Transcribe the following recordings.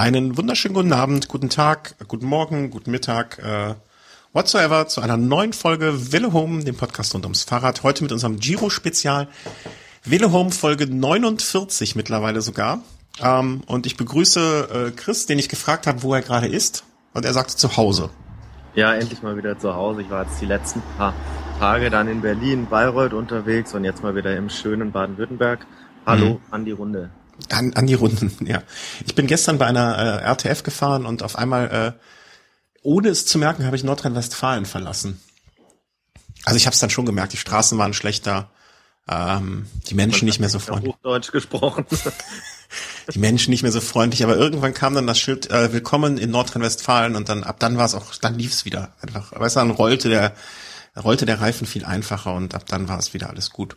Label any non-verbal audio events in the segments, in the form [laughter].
Einen wunderschönen guten Abend, guten Tag, guten Morgen, guten Mittag, äh, whatsoever zu einer neuen Folge Wille Home, dem Podcast rund ums Fahrrad. Heute mit unserem Giro-Spezial Wille Home Folge 49 mittlerweile sogar. Ähm, und ich begrüße äh, Chris, den ich gefragt habe, wo er gerade ist. Und er sagte zu Hause. Ja, endlich mal wieder zu Hause. Ich war jetzt die letzten paar Tage dann in Berlin, Bayreuth unterwegs und jetzt mal wieder im schönen Baden-Württemberg. Hallo mhm. an die Runde. An, an die Runden, [laughs] ja. Ich bin gestern bei einer äh, RTF gefahren und auf einmal, äh, ohne es zu merken, habe ich Nordrhein-Westfalen verlassen. Also ich habe es dann schon gemerkt, die Straßen waren schlechter, ähm, die Menschen nicht mehr so freundlich. Hochdeutsch gesprochen. [laughs] die Menschen nicht mehr so freundlich, aber irgendwann kam dann das Schild äh, Willkommen in Nordrhein-Westfalen und dann ab dann war es auch, dann lief es wieder einfach. Weißt du, dann rollte der rollte der Reifen viel einfacher und ab dann war es wieder alles gut.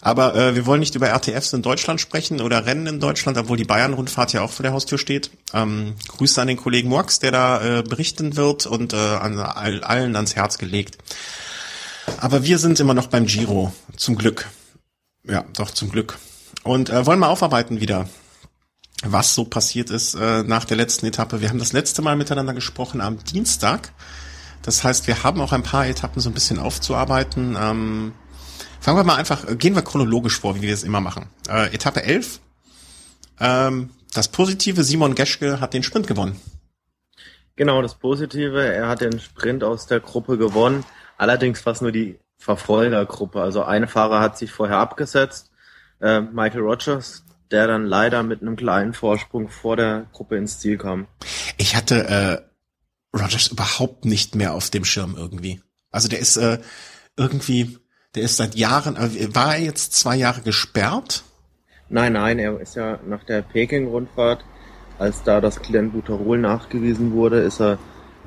Aber äh, wir wollen nicht über RTFs in Deutschland sprechen oder Rennen in Deutschland, obwohl die Bayern-Rundfahrt ja auch vor der Haustür steht. Ähm, Grüße an den Kollegen Mox, der da äh, berichten wird und äh, an all, allen ans Herz gelegt. Aber wir sind immer noch beim Giro, zum Glück. Ja, doch zum Glück. Und äh, wollen mal aufarbeiten wieder, was so passiert ist äh, nach der letzten Etappe. Wir haben das letzte Mal miteinander gesprochen am Dienstag. Das heißt, wir haben auch ein paar Etappen so ein bisschen aufzuarbeiten. Ähm, fangen wir mal einfach, gehen wir chronologisch vor, wie wir es immer machen. Äh, Etappe 11. Ähm, das Positive, Simon Geschke hat den Sprint gewonnen. Genau, das Positive, er hat den Sprint aus der Gruppe gewonnen. Allerdings fast nur die Verfolgergruppe. Also ein Fahrer hat sich vorher abgesetzt, äh, Michael Rogers, der dann leider mit einem kleinen Vorsprung vor der Gruppe ins Ziel kam. Ich hatte äh, Rogers überhaupt nicht mehr auf dem Schirm irgendwie. Also der ist äh, irgendwie, der ist seit Jahren, äh, war er jetzt zwei Jahre gesperrt? Nein, nein, er ist ja nach der Peking-Rundfahrt, als da das Clenbuterol nachgewiesen wurde, ist er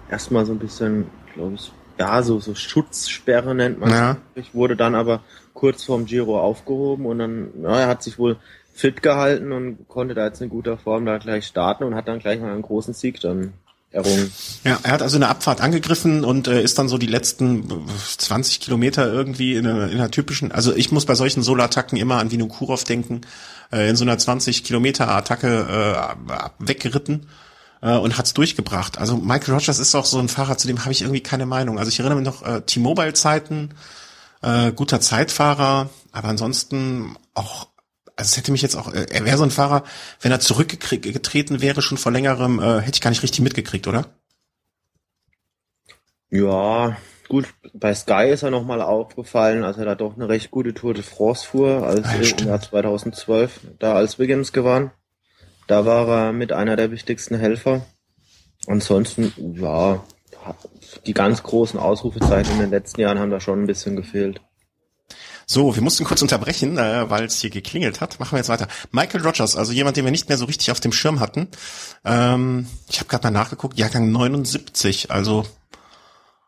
erstmal so ein bisschen, glaube ich, ja, so, so Schutzsperre nennt man ja. es. Wurde dann aber kurz vorm Giro aufgehoben und dann, ja, er hat sich wohl fit gehalten und konnte da jetzt in guter Form da gleich starten und hat dann gleich mal einen großen Sieg dann errungen. Ja, er hat also eine Abfahrt angegriffen und äh, ist dann so die letzten 20 Kilometer irgendwie in einer, in einer typischen, also ich muss bei solchen Solo-Attacken immer an Vinokurov denken, äh, in so einer 20 Kilometer Attacke äh, weggeritten äh, und hat's durchgebracht. Also Michael Rogers ist auch so ein Fahrer, zu dem habe ich irgendwie keine Meinung. Also ich erinnere mich noch äh, T-Mobile-Zeiten, äh, guter Zeitfahrer, aber ansonsten auch also es hätte mich jetzt auch, äh, er wäre so ein Fahrer, wenn er zurückgetreten wäre, schon vor längerem, äh, hätte ich gar nicht richtig mitgekriegt, oder? Ja, gut, bei Sky ist er nochmal aufgefallen, als er da doch eine recht gute Tour de France fuhr, als ja, im Jahr 2012, da als Wiggins gewann. Da war er mit einer der wichtigsten Helfer. Ansonsten, ja, die ganz großen Ausrufezeichen in den letzten Jahren haben da schon ein bisschen gefehlt. So, wir mussten kurz unterbrechen, äh, weil es hier geklingelt hat. Machen wir jetzt weiter. Michael Rogers, also jemand, den wir nicht mehr so richtig auf dem Schirm hatten. Ähm, ich habe gerade mal nachgeguckt, Jahrgang 79, also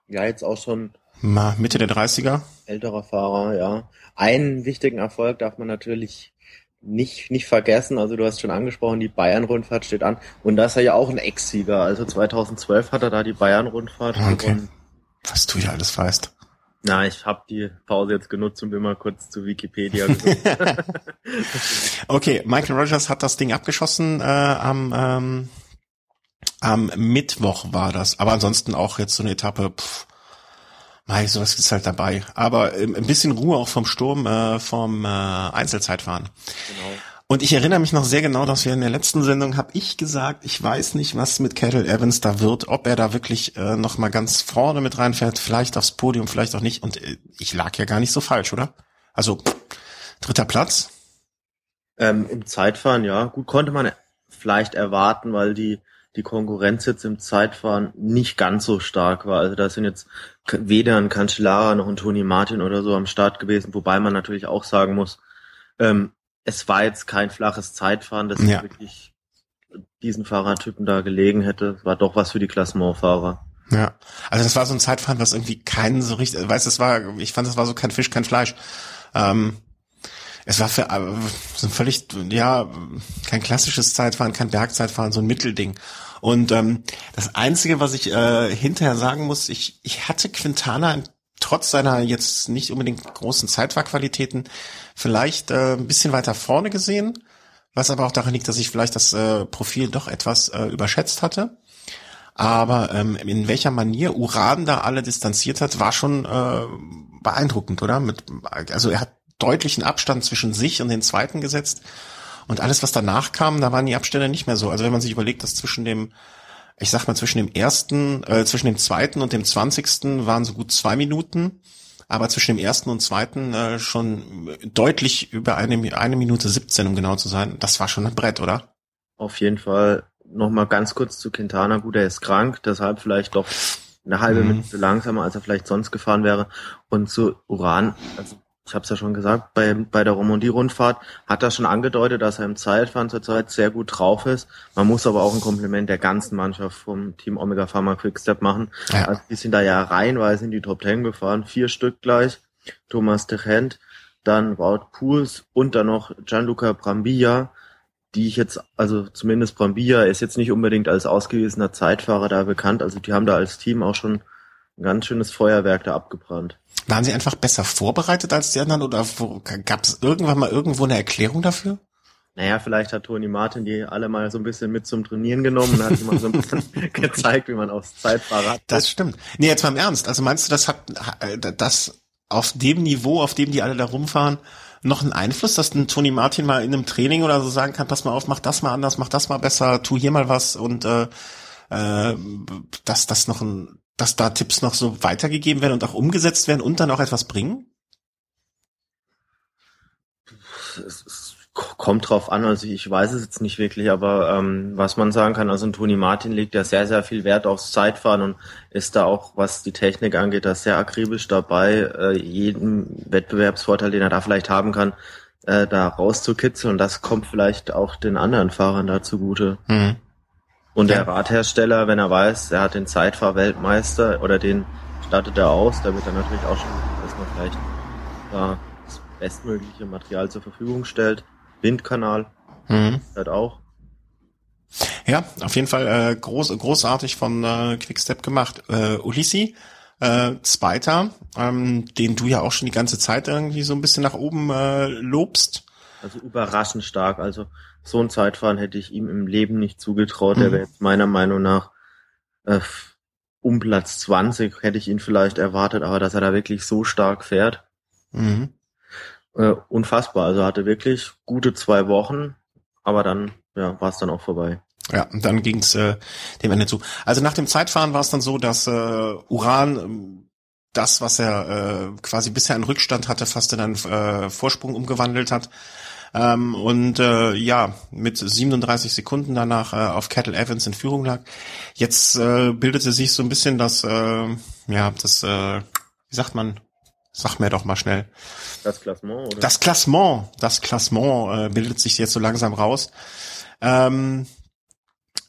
ja, jetzt auch schon mal Mitte der 30er. Älterer Fahrer, ja. Einen wichtigen Erfolg darf man natürlich nicht, nicht vergessen. Also du hast schon angesprochen, die Bayern-Rundfahrt steht an. Und da ist er ja auch ein Ex-Sieger. Also 2012 hat er da die Bayern-Rundfahrt okay. gewonnen. Was du ja alles weißt. Na, ich habe die Pause jetzt genutzt und bin mal kurz zu Wikipedia [laughs] [laughs] okay, Michael Rogers hat das Ding abgeschossen äh, am, ähm, am Mittwoch war das. Aber ansonsten auch jetzt so eine Etappe, pff, mei, sowas ist halt dabei. Aber äh, ein bisschen Ruhe auch vom Sturm, äh, vom äh, Einzelzeitfahren. Genau. Und ich erinnere mich noch sehr genau, dass wir in der letzten Sendung habe ich gesagt, ich weiß nicht, was mit Kettle Evans da wird, ob er da wirklich äh, noch mal ganz vorne mit reinfährt, vielleicht aufs Podium, vielleicht auch nicht. Und äh, ich lag ja gar nicht so falsch, oder? Also dritter Platz. Ähm, Im Zeitfahren, ja, gut konnte man vielleicht erwarten, weil die die Konkurrenz jetzt im Zeitfahren nicht ganz so stark war. Also da sind jetzt weder ein Cancellara noch ein Tony Martin oder so am Start gewesen, wobei man natürlich auch sagen muss, ähm, es war jetzt kein flaches Zeitfahren, das ja. wirklich diesen Fahrertypen da gelegen hätte. Es war doch was für die Klassementfahrer. Ja, also das war so ein Zeitfahren, was irgendwie keinen so richtig, weißt, es war, ich fand, es war so kein Fisch, kein Fleisch. Ähm, es war für äh, so ein völlig, ja, kein klassisches Zeitfahren, kein Bergzeitfahren, so ein Mittelding. Und ähm, das Einzige, was ich äh, hinterher sagen muss, ich, ich hatte Quintana trotz seiner jetzt nicht unbedingt großen Zeitfahrqualitäten vielleicht äh, ein bisschen weiter vorne gesehen. was aber auch daran liegt, dass ich vielleicht das äh, Profil doch etwas äh, überschätzt hatte. Aber ähm, in welcher Manier Uran da alle distanziert hat, war schon äh, beeindruckend, oder? Mit, also er hat deutlichen Abstand zwischen sich und den Zweiten gesetzt. Und alles, was danach kam, da waren die Abstände nicht mehr so. Also wenn man sich überlegt, dass zwischen dem, ich sag mal, zwischen dem ersten, äh, zwischen dem zweiten und dem zwanzigsten waren so gut zwei Minuten, aber zwischen dem ersten und zweiten äh, schon deutlich über eine, eine Minute 17, um genau zu sein. Das war schon ein Brett, oder? Auf jeden Fall. Nochmal ganz kurz zu Quintana. Gut, er ist krank, deshalb vielleicht doch eine halbe mhm. Minute langsamer, als er vielleicht sonst gefahren wäre. Und zu Uran, also ich habe es ja schon gesagt, bei, bei der Romandie-Rundfahrt hat er schon angedeutet, dass er im Zeitfahren zurzeit sehr gut drauf ist. Man muss aber auch ein Kompliment der ganzen Mannschaft vom Team Omega Pharma Quickstep machen. Ja. Also die sind da ja reihenweise in die Top Ten gefahren, vier Stück gleich. Thomas Techent, dann Wout Pools und dann noch Gianluca Brambilla, die ich jetzt, also zumindest Brambilla ist jetzt nicht unbedingt als ausgewiesener Zeitfahrer da bekannt. Also die haben da als Team auch schon ein ganz schönes Feuerwerk da abgebrannt. Waren sie einfach besser vorbereitet als die anderen oder gab es irgendwann mal irgendwo eine Erklärung dafür? Naja, vielleicht hat Toni Martin die alle mal so ein bisschen mit zum Trainieren genommen und hat mal so ein bisschen [laughs] [laughs] gezeigt, wie man aufs Zeitfahrer hat. Das stimmt. Nee, jetzt mal im Ernst. Also meinst du, das hat äh, das auf dem Niveau, auf dem die alle da rumfahren, noch einen Einfluss, dass ein Toni Martin mal in einem Training oder so sagen kann, pass mal auf, mach das mal anders, mach das mal besser, tu hier mal was und äh, äh, dass das noch ein dass da Tipps noch so weitergegeben werden und auch umgesetzt werden und dann auch etwas bringen? Es kommt drauf an, also ich weiß es jetzt nicht wirklich, aber ähm, was man sagen kann, also Toni Martin legt ja sehr, sehr viel Wert aufs Zeitfahren und ist da auch, was die Technik angeht, da sehr akribisch dabei, äh, jeden Wettbewerbsvorteil, den er da vielleicht haben kann, äh, da rauszukitzeln und das kommt vielleicht auch den anderen Fahrern da zugute. Mhm. Und der Radhersteller, wenn er weiß, er hat den Zeitfahr-Weltmeister oder den stattet er aus, da wird er natürlich auch schon, dass man vielleicht ja, das bestmögliche Material zur Verfügung stellt. Windkanal mhm. halt auch. Ja, auf jeden Fall äh, groß, großartig von äh, Quickstep gemacht. Äh, Ulissi, äh, Zweiter, ähm, den du ja auch schon die ganze Zeit irgendwie so ein bisschen nach oben äh, lobst. Also überraschend stark. Also so ein Zeitfahren hätte ich ihm im Leben nicht zugetraut. Mhm. Er wäre jetzt meiner Meinung nach äh, um Platz 20 hätte ich ihn vielleicht erwartet, aber dass er da wirklich so stark fährt, mhm. äh, unfassbar. Also hatte wirklich gute zwei Wochen, aber dann ja, war es dann auch vorbei. Ja, und dann ging's äh, dem Ende zu. Also nach dem Zeitfahren war es dann so, dass äh, Uran ähm, das, was er äh, quasi bisher in Rückstand hatte, fast in einen äh, Vorsprung umgewandelt hat. Ähm, und äh, ja, mit 37 Sekunden danach äh, auf Kettle Evans in Führung lag. Jetzt äh, bildete sich so ein bisschen das, äh, ja, das, äh, wie sagt man, sag mir doch mal schnell. Das Klassement, oder? Das Klassement, das Klassement äh, bildet sich jetzt so langsam raus. Ähm,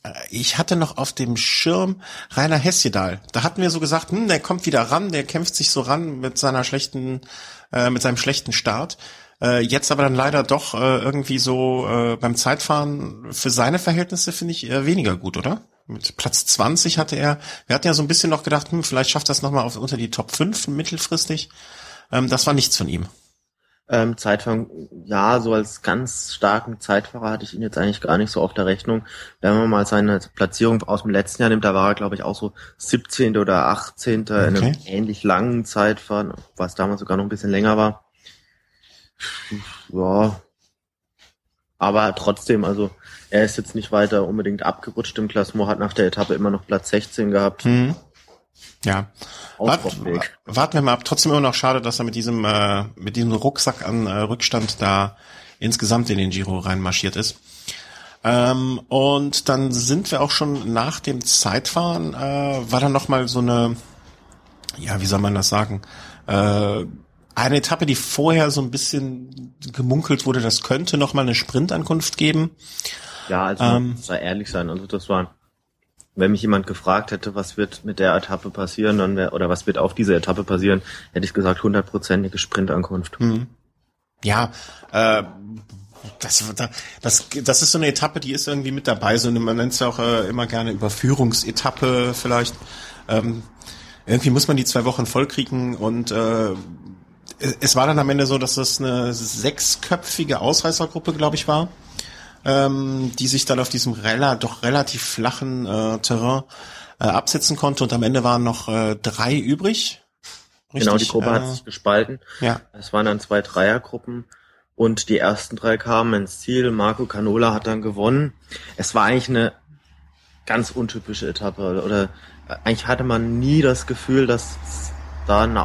äh, ich hatte noch auf dem Schirm Rainer Hesjedal. Da hatten wir so gesagt, hm, der kommt wieder ran, der kämpft sich so ran mit seiner schlechten, äh, mit seinem schlechten Start. Äh, jetzt aber dann leider doch äh, irgendwie so äh, beim Zeitfahren für seine Verhältnisse finde ich eher weniger gut, oder? Mit Platz 20 hatte er, wir hatten ja so ein bisschen noch gedacht, hm, vielleicht schafft das nochmal unter die Top 5 mittelfristig. Ähm, das war nichts von ihm. Ähm, Zeitfahren, ja, so als ganz starken Zeitfahrer hatte ich ihn jetzt eigentlich gar nicht so auf der Rechnung. Wenn man mal seine Platzierung aus dem letzten Jahr nimmt, da war er, glaube ich, auch so 17. oder 18. Okay. in einem ähnlich langen Zeitfahren, was damals sogar noch ein bisschen länger war. Ja. Aber trotzdem, also er ist jetzt nicht weiter unbedingt abgerutscht im Klassement, hat nach der Etappe immer noch Platz 16 gehabt. Mhm. Ja. Wart, warten wir mal ab. Trotzdem immer noch schade, dass er mit diesem, äh, mit diesem Rucksack an äh, Rückstand da insgesamt in den Giro reinmarschiert ist. Ähm, und dann sind wir auch schon nach dem Zeitfahren, äh, war dann nochmal so eine, ja, wie soll man das sagen, äh, eine Etappe, die vorher so ein bisschen gemunkelt wurde, das könnte noch mal eine Sprintankunft geben. Ja, also ähm, muss ehrlich sein. Also das war, wenn mich jemand gefragt hätte, was wird mit der Etappe passieren, dann wär, oder was wird auf dieser Etappe passieren, hätte ich gesagt hundertprozentige Sprintankunft. Hm. Ja, äh, das, das, das ist so eine Etappe, die ist irgendwie mit dabei. So man nennt es ja auch äh, immer gerne Überführungsetappe vielleicht. Ähm, irgendwie muss man die zwei Wochen vollkriegen und äh, es war dann am Ende so, dass das eine sechsköpfige Ausreißergruppe, glaube ich, war. ähm, die sich dann auf diesem rela doch relativ flachen äh, Terrain äh, absetzen konnte und am Ende waren noch äh, drei übrig. Richtig? Genau, die Gruppe äh, hat sich gespalten. Ja. Es waren dann zwei Dreiergruppen und die ersten drei kamen ins Ziel. Marco Canola hat dann gewonnen. Es war eigentlich eine ganz untypische Etappe oder äh, eigentlich hatte man nie das Gefühl, dass da eine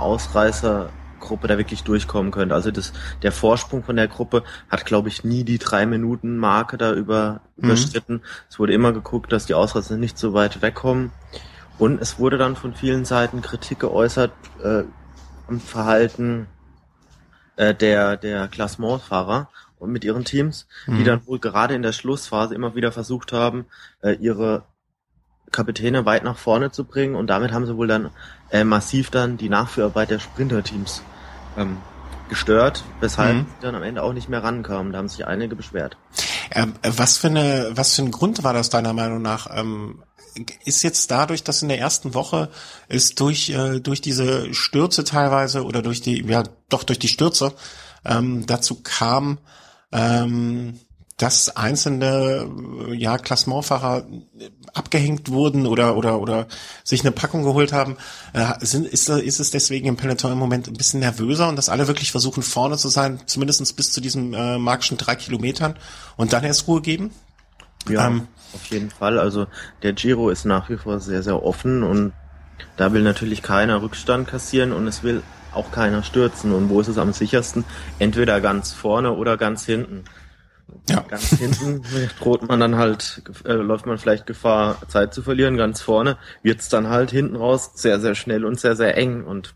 Ausreißergruppe da wirklich durchkommen könnte. Also das, der Vorsprung von der Gruppe hat, glaube ich, nie die drei Minuten Marke da über, mhm. überschritten. Es wurde immer geguckt, dass die Ausreißer nicht so weit wegkommen. Und es wurde dann von vielen Seiten Kritik geäußert äh, am Verhalten äh, der, der Klassementfahrer und mit ihren Teams, mhm. die dann wohl gerade in der Schlussphase immer wieder versucht haben, äh, ihre Kapitäne weit nach vorne zu bringen und damit haben sie wohl dann äh, massiv dann die Nachführarbeit der Sprinterteams ähm, gestört, weshalb mhm. sie dann am Ende auch nicht mehr rankamen. Da haben sich einige beschwert. Ähm, was für eine, was für ein Grund war das deiner Meinung nach? Ähm, ist jetzt dadurch, dass in der ersten Woche ist durch äh, durch diese Stürze teilweise oder durch die ja doch durch die Stürze ähm, dazu kam, ähm, dass einzelne ja Klassementfahrer abgehängt wurden oder oder oder sich eine Packung geholt haben, äh, sind, ist, ist es deswegen im Peloton im Moment ein bisschen nervöser und dass alle wirklich versuchen vorne zu sein, zumindest bis zu diesen äh, magischen drei Kilometern und dann erst Ruhe geben? Ja, ähm, auf jeden Fall. Also der Giro ist nach wie vor sehr sehr offen und da will natürlich keiner Rückstand kassieren und es will auch keiner stürzen. Und wo ist es am sichersten? Entweder ganz vorne oder ganz hinten. Ja. [laughs] Ganz hinten droht man dann halt, äh, läuft man vielleicht Gefahr, Zeit zu verlieren. Ganz vorne wird's dann halt hinten raus sehr, sehr schnell und sehr, sehr eng und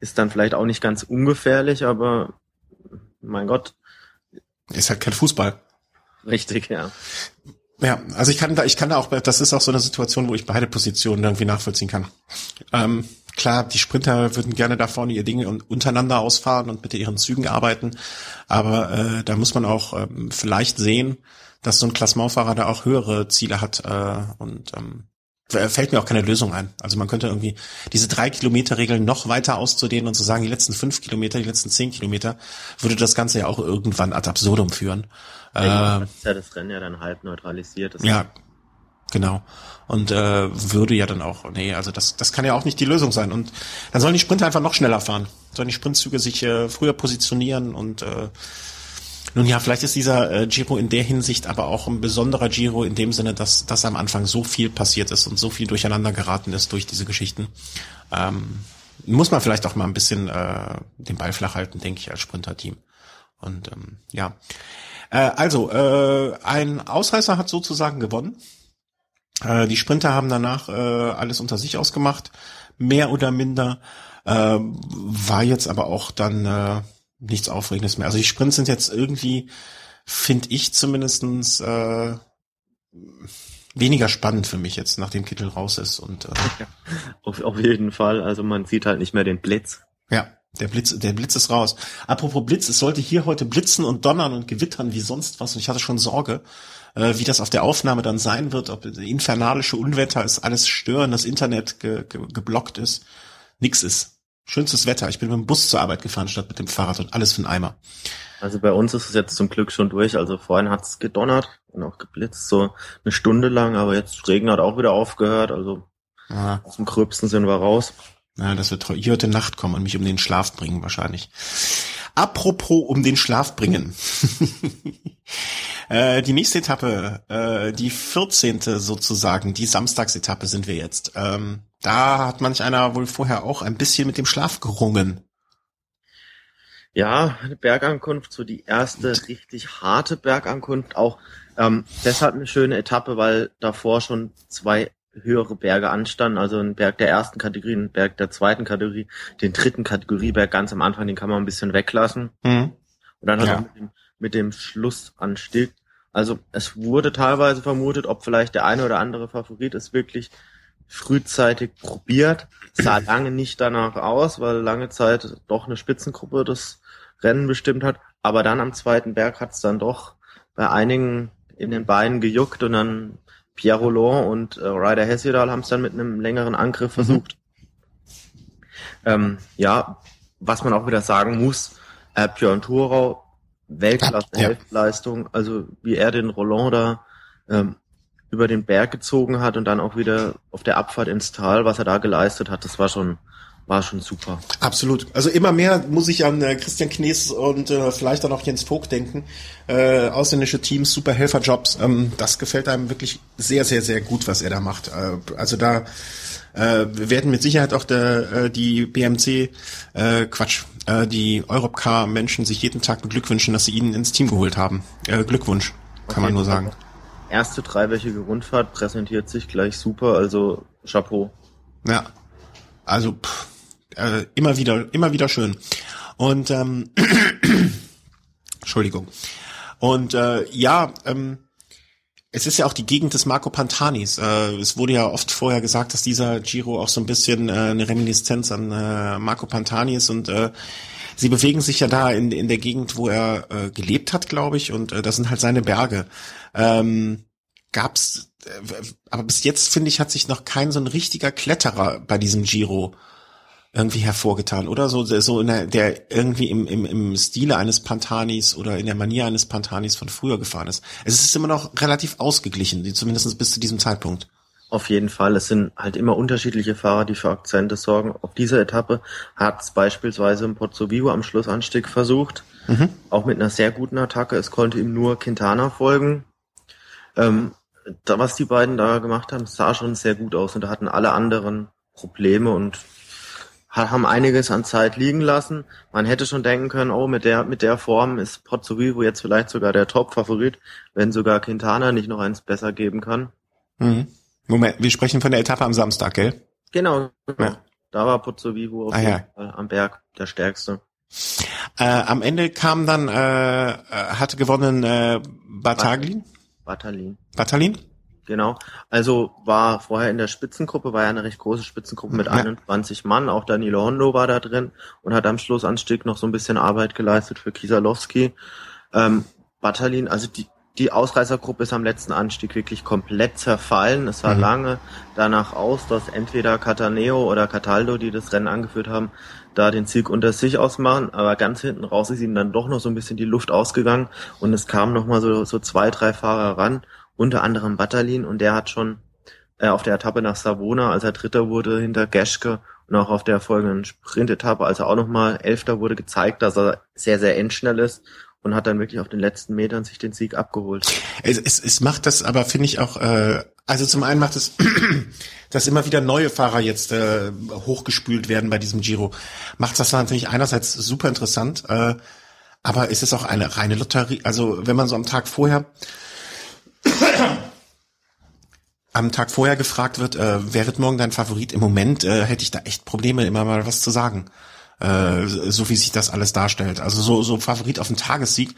ist dann vielleicht auch nicht ganz ungefährlich, aber mein Gott. Ist halt kein Fußball. Richtig, ja. Ja, also ich kann da, ich kann da auch, das ist auch so eine Situation, wo ich beide Positionen irgendwie nachvollziehen kann. Ähm, Klar, die Sprinter würden gerne da vorne ihr Dinge untereinander ausfahren und mit ihren Zügen arbeiten, aber äh, da muss man auch ähm, vielleicht sehen, dass so ein Klassementfahrer da auch höhere Ziele hat äh, und ähm, fällt mir auch keine Lösung ein. Also man könnte irgendwie diese drei Kilometer Regeln noch weiter auszudehnen und zu sagen, die letzten fünf Kilometer, die letzten zehn Kilometer, würde das Ganze ja auch irgendwann ad absurdum führen. Ja, äh, das ist ja das Rennen ja dann halb neutralisiert. ja, Genau. Und äh, würde ja dann auch, nee, also das, das kann ja auch nicht die Lösung sein. Und dann sollen die Sprinter einfach noch schneller fahren. Sollen die Sprintzüge sich äh, früher positionieren und äh, nun ja, vielleicht ist dieser äh, Giro in der Hinsicht aber auch ein besonderer Giro in dem Sinne, dass, dass am Anfang so viel passiert ist und so viel durcheinander geraten ist durch diese Geschichten. Ähm, muss man vielleicht auch mal ein bisschen äh, den Ball flach halten, denke ich, als Sprinterteam. Und ähm, ja. Äh, also, äh, ein Ausreißer hat sozusagen gewonnen. Äh, die Sprinter haben danach äh, alles unter sich ausgemacht, mehr oder minder. Äh, war jetzt aber auch dann äh, nichts Aufregendes mehr. Also die Sprints sind jetzt irgendwie, finde ich zumindestens äh, weniger spannend für mich jetzt, nachdem Kittel raus ist. Und äh, auf, auf jeden Fall. Also man sieht halt nicht mehr den Blitz. Ja, der Blitz, der Blitz ist raus. Apropos Blitz, es sollte hier heute blitzen und donnern und gewittern wie sonst was. Und ich hatte schon Sorge, äh, wie das auf der Aufnahme dann sein wird, ob infernalische Unwetter ist, alles stören, das Internet ge ge geblockt ist. Nix ist. Schönstes Wetter. Ich bin mit dem Bus zur Arbeit gefahren statt mit dem Fahrrad und alles für einen Eimer. Also bei uns ist es jetzt zum Glück schon durch. Also vorhin hat's gedonnert und auch geblitzt, so eine Stunde lang, aber jetzt Regen hat auch wieder aufgehört. Also ah. aus dem Gröbsten sind wir raus. Ja, das wird hier heute Nacht kommen und mich um den Schlaf bringen wahrscheinlich. Apropos um den Schlaf bringen. [laughs] äh, die nächste Etappe, äh, die 14. sozusagen, die Samstagsetappe sind wir jetzt. Ähm, da hat manch einer wohl vorher auch ein bisschen mit dem Schlaf gerungen. Ja, eine Bergankunft, so die erste richtig harte Bergankunft, auch ähm, deshalb eine schöne Etappe, weil davor schon zwei höhere Berge anstanden, also ein Berg der ersten Kategorie, ein Berg der zweiten Kategorie, den dritten Kategorieberg ganz am Anfang, den kann man ein bisschen weglassen. Mhm. Und dann halt ja. mit, dem, mit dem Schlussanstieg. Also es wurde teilweise vermutet, ob vielleicht der eine oder andere Favorit es wirklich frühzeitig probiert. Sah lange nicht danach aus, weil lange Zeit doch eine Spitzengruppe das Rennen bestimmt hat. Aber dann am zweiten Berg hat es dann doch bei einigen in den Beinen gejuckt und dann Pierre Roland und äh, Ryder Hesjedal haben es dann mit einem längeren Angriff mhm. versucht. Mhm. Ähm, ja, was man auch wieder sagen muss, äh, Björn Thurau Weltklasse-Helfleistung. Also wie er den Roland da ähm, über den Berg gezogen hat und dann auch wieder auf der Abfahrt ins Tal, was er da geleistet hat, das war schon war schon super. Absolut. Also immer mehr muss ich an äh, Christian Knies und äh, vielleicht dann auch Jens Vogt denken. Äh, ausländische Teams, super Helferjobs. Ähm, das gefällt einem wirklich sehr, sehr, sehr gut, was er da macht. Äh, also da äh, werden mit Sicherheit auch der, äh, die BMC, äh, Quatsch, äh, die Europcar-Menschen sich jeden Tag beglückwünschen, dass sie ihn ins Team geholt haben. Äh, Glückwunsch, kann okay, man nur sagen. Erste dreiwöchige Rundfahrt präsentiert sich gleich super, also Chapeau. Ja, also pff, äh, immer wieder, immer wieder schön. Und ähm, [clears throat] Entschuldigung. Und äh, ja, ähm, es ist ja auch die Gegend des Marco Pantanis. Äh, es wurde ja oft vorher gesagt, dass dieser Giro auch so ein bisschen äh, eine Reminiszenz an äh, Marco Pantani ist und äh, sie bewegen sich ja da in, in der Gegend, wo er äh, gelebt hat, glaube ich, und äh, das sind halt seine Berge. Ähm, gab's, äh, aber bis jetzt finde ich, hat sich noch kein so ein richtiger Kletterer bei diesem Giro irgendwie hervorgetan, oder? So, so in der, der irgendwie im, im, im Stile eines Pantanis oder in der Manier eines Pantanis von früher gefahren ist. Es ist immer noch relativ ausgeglichen, zumindest bis zu diesem Zeitpunkt. Auf jeden Fall. Es sind halt immer unterschiedliche Fahrer, die für Akzente sorgen. Auf dieser Etappe hat es beispielsweise im Pozzo Vivo am Schlussanstieg versucht. Mhm. Auch mit einer sehr guten Attacke. Es konnte ihm nur Quintana folgen. Ähm, da, was die beiden da gemacht haben, sah schon sehr gut aus und da hatten alle anderen Probleme und haben einiges an Zeit liegen lassen. Man hätte schon denken können, oh, mit der, mit der Form ist Pozzovivo jetzt vielleicht sogar der Top-Favorit, wenn sogar Quintana nicht noch eins besser geben kann. Mhm. Moment, wir sprechen von der Etappe am Samstag, gell? Genau. Ja. Da war Pozzovivo auf ah, ja. am Berg der stärkste. Äh, am Ende kam dann, äh, äh hatte gewonnen äh, Bataglin? Batalin. Batalin? Genau. Also war vorher in der Spitzengruppe, war ja eine recht große Spitzengruppe mit ja. 21 Mann. Auch Danilo Hondo war da drin und hat am Schlussanstieg noch so ein bisschen Arbeit geleistet für Kisalowski. Ähm, Batalin, also die, die Ausreißergruppe ist am letzten Anstieg wirklich komplett zerfallen. Es sah mhm. lange danach aus, dass entweder Cataneo oder Cataldo, die das Rennen angeführt haben, da den Sieg unter sich ausmachen. Aber ganz hinten raus ist ihnen dann doch noch so ein bisschen die Luft ausgegangen und es kamen noch mal so, so zwei, drei Fahrer ran unter anderem Batterlin und der hat schon äh, auf der Etappe nach Savona, als er Dritter wurde hinter Geschke und auch auf der folgenden Sprint-Etappe, als er auch nochmal Elfter wurde, gezeigt, dass er sehr, sehr endschnell ist und hat dann wirklich auf den letzten Metern sich den Sieg abgeholt. Es, es, es macht das aber, finde ich, auch, äh, also zum einen macht es, [clears throat] dass immer wieder neue Fahrer jetzt äh, hochgespült werden bei diesem Giro, macht das natürlich einerseits super interessant, äh, aber ist es auch eine reine Lotterie. Also wenn man so am Tag vorher [clears throat] am Tag vorher gefragt wird, äh, wer wird morgen dein Favorit? Im Moment äh, hätte ich da echt Probleme, immer mal was zu sagen. Äh, so wie sich das alles darstellt. Also so, so Favorit auf den Tagessieg,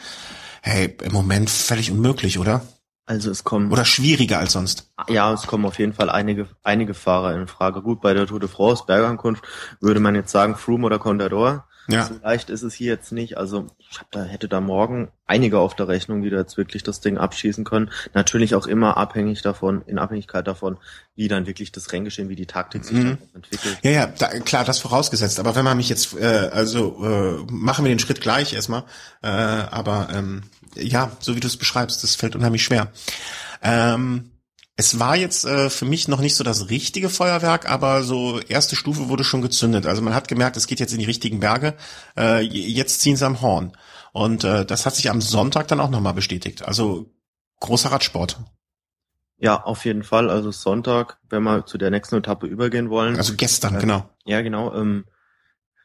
hey, im Moment völlig unmöglich, oder? Also es kommen. Oder schwieriger als sonst. Ja, es kommen auf jeden Fall einige, einige Fahrer in Frage. Gut, bei der Tour de France, Bergankunft, würde man jetzt sagen Froome oder Contador. Ja. So leicht ist es hier jetzt nicht. Also ich hab da, hätte da morgen einige auf der Rechnung, die da jetzt wirklich das Ding abschießen können. Natürlich auch immer abhängig davon, in Abhängigkeit davon, wie dann wirklich das Renngeschehen, wie die Taktik sich mhm. entwickelt. Ja, ja, da, klar, das vorausgesetzt. Aber wenn man mich jetzt, äh, also äh, machen wir den Schritt gleich erstmal. Äh, aber ähm, ja, so wie du es beschreibst, das fällt unheimlich schwer. Ähm, es war jetzt äh, für mich noch nicht so das richtige Feuerwerk, aber so erste Stufe wurde schon gezündet. Also man hat gemerkt, es geht jetzt in die richtigen Berge. Äh, jetzt ziehen sie am Horn. Und äh, das hat sich am Sonntag dann auch nochmal bestätigt. Also großer Radsport. Ja, auf jeden Fall. Also Sonntag, wenn wir zu der nächsten Etappe übergehen wollen. Also gestern, äh, genau. Ja, genau. Ähm,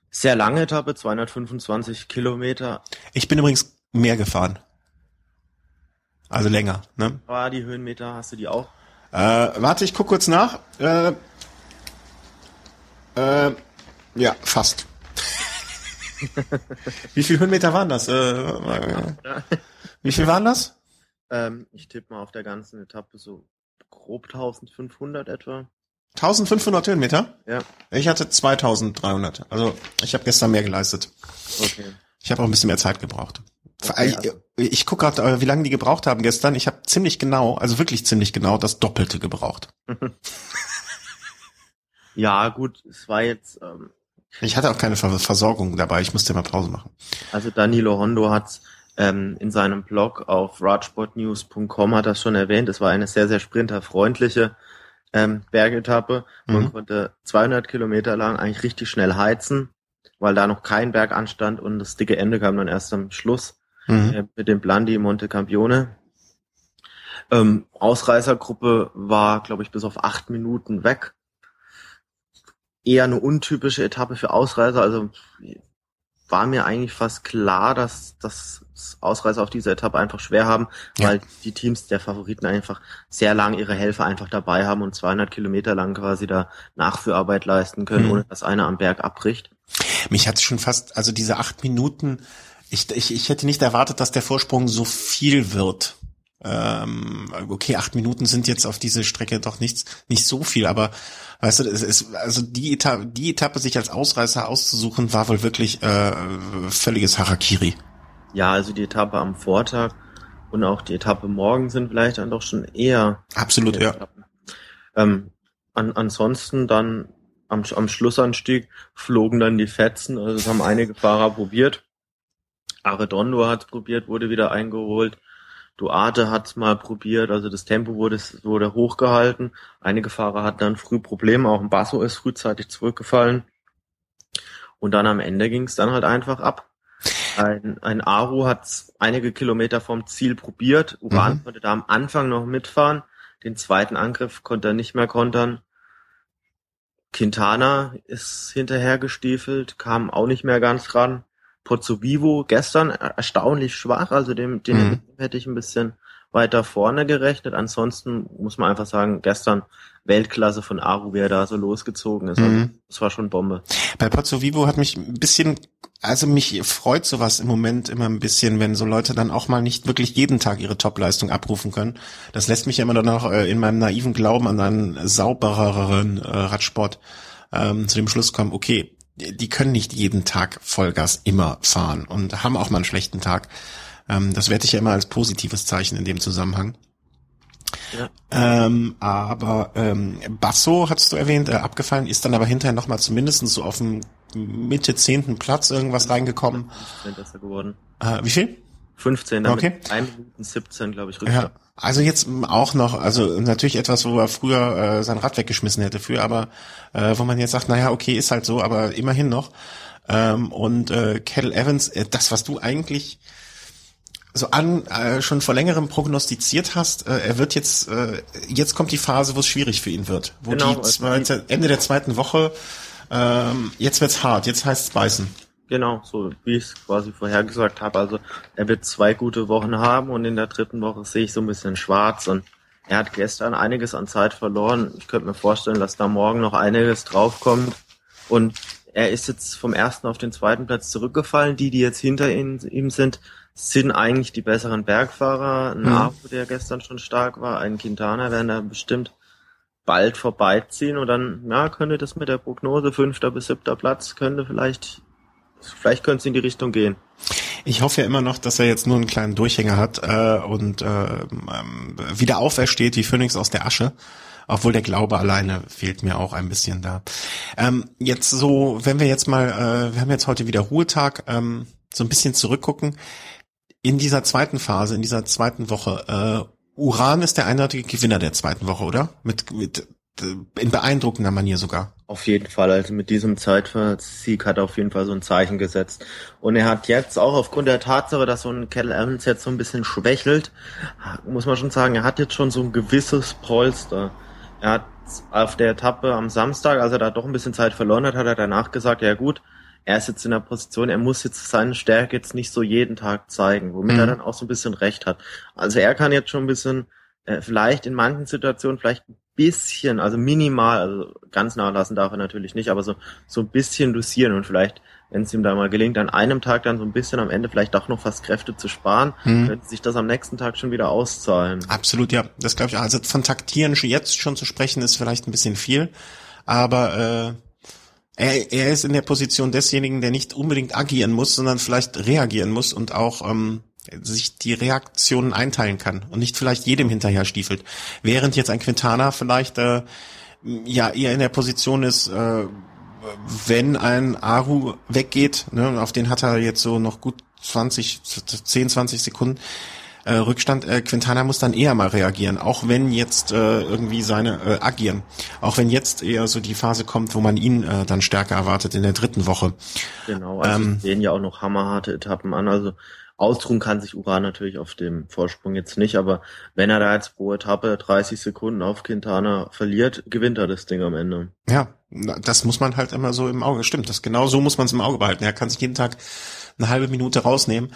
sehr lange Etappe, 225 Kilometer. Ich bin übrigens mehr gefahren. Also länger, ne? War die Höhenmeter, hast du die auch? Äh, warte, ich guck kurz nach. Äh, äh, ja, fast. [laughs] Wie viel Höhenmeter waren das? Äh, [laughs] wie viel waren das? Ähm, ich tippe mal auf der ganzen Etappe so grob 1500 etwa. 1500 Höhenmeter? Ja. Ich hatte 2300. Also ich habe gestern mehr geleistet. Okay. Ich habe auch ein bisschen mehr Zeit gebraucht. Okay, also. Ich gucke gerade, äh, wie lange die gebraucht haben gestern. Ich habe ziemlich genau, also wirklich ziemlich genau, das Doppelte gebraucht. [laughs] ja, gut, es war jetzt. Ähm, ich hatte auch keine Versorgung dabei. Ich musste immer Pause machen. Also Danilo Hondo hat ähm, in seinem Blog auf radsportnews.com hat das schon erwähnt. Es war eine sehr, sehr sprinterfreundliche ähm, Bergetappe. Man Mhm. konnte 200 Kilometer lang eigentlich richtig schnell heizen, weil da noch kein Berg anstand und das dicke Ende kam dann erst am Schluss Mhm. äh, mit dem Blandi Monte Campione. Ähm, Ausreißergruppe war, glaube ich, bis auf acht Minuten weg. Eher eine untypische Etappe für Ausreißer. Also war mir eigentlich fast klar, dass dass Ausreißer auf dieser Etappe einfach schwer haben, Ja. weil die Teams der Favoriten einfach sehr lang ihre Helfer einfach dabei haben und 200 Kilometer lang quasi da Nachführarbeit leisten können, Mhm. ohne dass einer am Berg abbricht. Mich hat schon fast, also diese acht Minuten, ich, ich, ich hätte nicht erwartet, dass der Vorsprung so viel wird. Ähm, okay, acht Minuten sind jetzt auf diese Strecke doch nichts, nicht so viel, aber weißt du, es ist, also die Etappe, die Etappe sich als Ausreißer auszusuchen, war wohl wirklich äh, völliges Harakiri. Ja, also die Etappe am Vortag und auch die Etappe morgen sind vielleicht dann doch schon eher Absolut, ja. Ähm, an, ansonsten dann am, am Schlussanstieg flogen dann die Fetzen, also das haben einige Fahrer probiert. Arredondo hat probiert, wurde wieder eingeholt. Duarte hat mal probiert, also das Tempo wurde, wurde hochgehalten. Einige Fahrer hatten dann früh Probleme, auch ein Basso ist frühzeitig zurückgefallen. Und dann am Ende ging es dann halt einfach ab. Ein, ein Aru hat einige Kilometer vom Ziel probiert. Uran Mhm. konnte da am Anfang noch mitfahren. Den zweiten Angriff konnte er nicht mehr kontern. Quintana ist hinterher gestiefelt, kam auch nicht mehr ganz ran. Pozzo Vivo gestern er- erstaunlich schwach, also dem, den Mhm. hätte ich ein bisschen weiter vorne gerechnet. Ansonsten muss man einfach sagen, gestern Weltklasse von Aru, wie er da so losgezogen ist. Also, Mhm. das war schon Bombe. Bei Pozzo Vivo hat mich ein bisschen, also mich freut sowas im Moment immer ein bisschen, wenn so Leute dann auch mal nicht wirklich jeden Tag ihre Topleistung abrufen können. Das lässt mich ja immer dann auch äh, in meinem naiven Glauben an einen saubereren äh, Radsport ähm, zu dem Schluss kommen, okay, die können nicht jeden Tag Vollgas immer fahren und haben auch mal einen schlechten Tag. Ähm, das werte ich ja immer als positives Zeichen in dem Zusammenhang. Ja. Ähm, aber ähm, Basso, hattest du erwähnt, äh, abgefallen, ist dann aber hinterher nochmal zumindest so auf dem Mitte zehnten Platz irgendwas reingekommen. 15. ist er geworden. Äh, wie viel? 15, Okay. damit 1 Minuten 17, glaube ich, Ja, Rückstand. Also jetzt auch noch, also natürlich etwas, wo er früher äh, sein Rad weggeschmissen hätte für, aber äh, wo man jetzt sagt, naja, okay, ist halt so, aber immerhin noch. Ähm, und äh, Kettle Evans, äh, das, was du eigentlich so an äh, schon vor längerem prognostiziert hast, äh, er wird jetzt, äh, jetzt kommt die Phase, wo es schwierig für ihn wird. Wo Genau, die also zweite, Ende der zweiten Woche, ähm, jetzt wird's hart, jetzt heißt's beißen. Genau, so wie ich es quasi vorhergesagt habe. Also er wird zwei gute Wochen haben und in der dritten Woche sehe ich so ein bisschen schwarz und er hat gestern einiges an Zeit verloren. Ich könnte mir vorstellen, dass da morgen noch einiges draufkommt. Und er ist jetzt vom ersten auf den zweiten Platz zurückgefallen. Die, die jetzt hinter ihm, sind, sind eigentlich die besseren Bergfahrer. Ein Mhm. Der gestern schon stark war, ein Quintana werden da bestimmt bald vorbeiziehen und dann, ja, könnte das mit der Prognose fünfter bis siebter Platz, könnte vielleicht, vielleicht könnte es in die Richtung gehen. Ich hoffe ja immer noch, dass er jetzt nur einen kleinen Durchhänger hat äh, und äh, ähm, wieder aufersteht wie Phönix aus der Asche. Obwohl der Glaube alleine fehlt mir auch ein bisschen da. Ähm, jetzt so, wenn wir jetzt mal, äh, wir haben jetzt heute wieder Ruhetag, ähm, so ein bisschen zurückgucken. In dieser zweiten Phase, in dieser zweiten Woche, äh, Uran ist der eindeutige Gewinner der zweiten Woche, oder? Mit, mit in beeindruckender Manier sogar. Auf jeden Fall, also mit diesem Zeitversieg hat er auf jeden Fall so ein Zeichen gesetzt. Und er hat jetzt auch aufgrund der Tatsache, dass so ein Kettle Evans jetzt so ein bisschen schwächelt, muss man schon sagen, er hat jetzt schon so ein gewisses Polster. Er hat auf der Etappe am Samstag, als er da doch ein bisschen Zeit verloren hat, hat er danach gesagt, ja gut, er ist jetzt in der Position, er muss jetzt seine Stärke jetzt nicht so jeden Tag zeigen, womit Mhm. er dann auch so ein bisschen recht hat. Also er kann jetzt schon ein bisschen, äh, vielleicht in manchen Situationen vielleicht ein bisschen, also minimal, also ganz nachlassen darf er natürlich nicht, aber so, so ein bisschen dosieren und vielleicht, wenn es ihm da mal gelingt, an einem Tag dann so ein bisschen am Ende vielleicht auch noch fast Kräfte zu sparen, Mhm. könnte sich das am nächsten Tag schon wieder auszahlen. Absolut, ja. Das glaube ich. auch. Also von Taktieren jetzt schon zu sprechen, ist vielleicht ein bisschen viel. Aber äh, er, er ist in der Position desjenigen, der nicht unbedingt agieren muss, sondern vielleicht reagieren muss und auch ähm, sich die Reaktionen einteilen kann und nicht vielleicht jedem hinterher stiefelt. Während jetzt ein Quintana vielleicht äh, ja eher in der Position ist, äh, wenn ein Aru weggeht, ne, auf den hat er jetzt so noch gut 20, 10, 20 Sekunden äh, Rückstand. Äh, Quintana muss dann eher mal reagieren, auch wenn jetzt äh, irgendwie seine äh, agieren. Auch wenn jetzt eher so die Phase kommt, wo man ihn äh, dann stärker erwartet in der dritten Woche. Genau, also ähm, sehen ja auch noch hammerharte Etappen an. Also ausruhen kann sich Uran natürlich auf dem Vorsprung jetzt nicht, aber wenn er da jetzt pro Etappe 30 Sekunden auf Quintana verliert, gewinnt er das Ding am Ende. Ja, das muss man halt immer so im Auge. Stimmt, das genau so muss man es im Auge behalten. Er kann sich jeden Tag eine halbe Minute rausnehmen.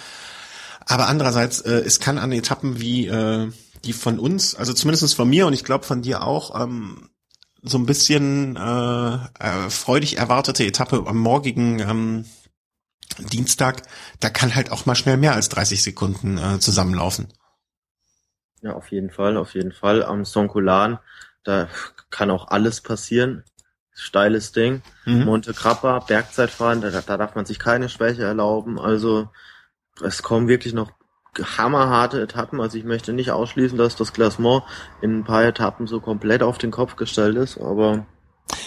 Aber andererseits, äh, es kann an Etappen wie äh, die von uns, also zumindest von mir und ich glaube von dir auch, ähm, so ein bisschen äh, äh, freudig erwartete Etappe am morgigen ähm, Dienstag, da kann halt auch mal schnell mehr als 30 Sekunden äh, zusammenlaufen. Ja, auf jeden Fall, auf jeden Fall. Am Sonkulan, da kann auch alles passieren. Steiles Ding. Mhm. Monte Grappa, Bergzeitfahren, da, da darf man sich keine Schwäche erlauben. Also es kommen wirklich noch hammerharte Etappen. Also ich möchte nicht ausschließen, dass das Klassement in ein paar Etappen so komplett auf den Kopf gestellt ist, aber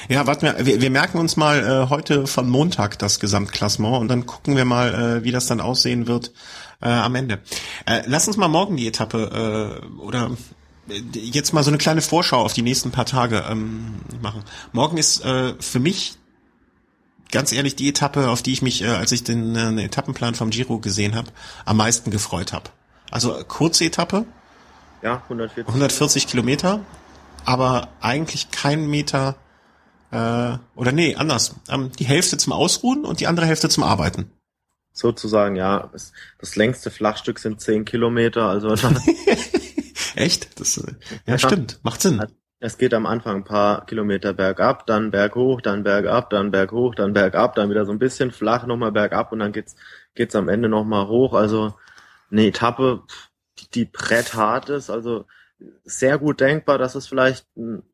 ja, warten wir, wir, wir merken uns mal äh, heute von Montag das Gesamtklassement und dann gucken wir mal, äh, wie das dann aussehen wird äh, am Ende. Äh, lass uns mal morgen die Etappe äh, oder äh, jetzt mal so eine kleine Vorschau auf die nächsten paar Tage ähm, machen. Morgen ist äh, für mich ganz ehrlich die Etappe, auf die ich mich, äh, als ich den äh, Etappenplan vom Giro gesehen habe, am meisten gefreut habe. Also kurze Etappe. Ja, 140. 140 Kilometer, aber eigentlich kein Meter äh, oder nee, anders. Ähm, die Hälfte zum Ausruhen und die andere Hälfte zum Arbeiten. Sozusagen, ja. Das, längste Flachstück sind 10 Kilometer, also [laughs] Echt? Das, äh, ja, stimmt. Macht Sinn. Es geht am Anfang ein paar Kilometer bergab, dann berghoch, dann bergab, dann berghoch, dann bergab, dann wieder so ein bisschen flach, nochmal bergab und dann geht's, geht's am Ende nochmal hoch. Also eine Etappe, die, die bretthart ist. Also sehr gut denkbar, dass es vielleicht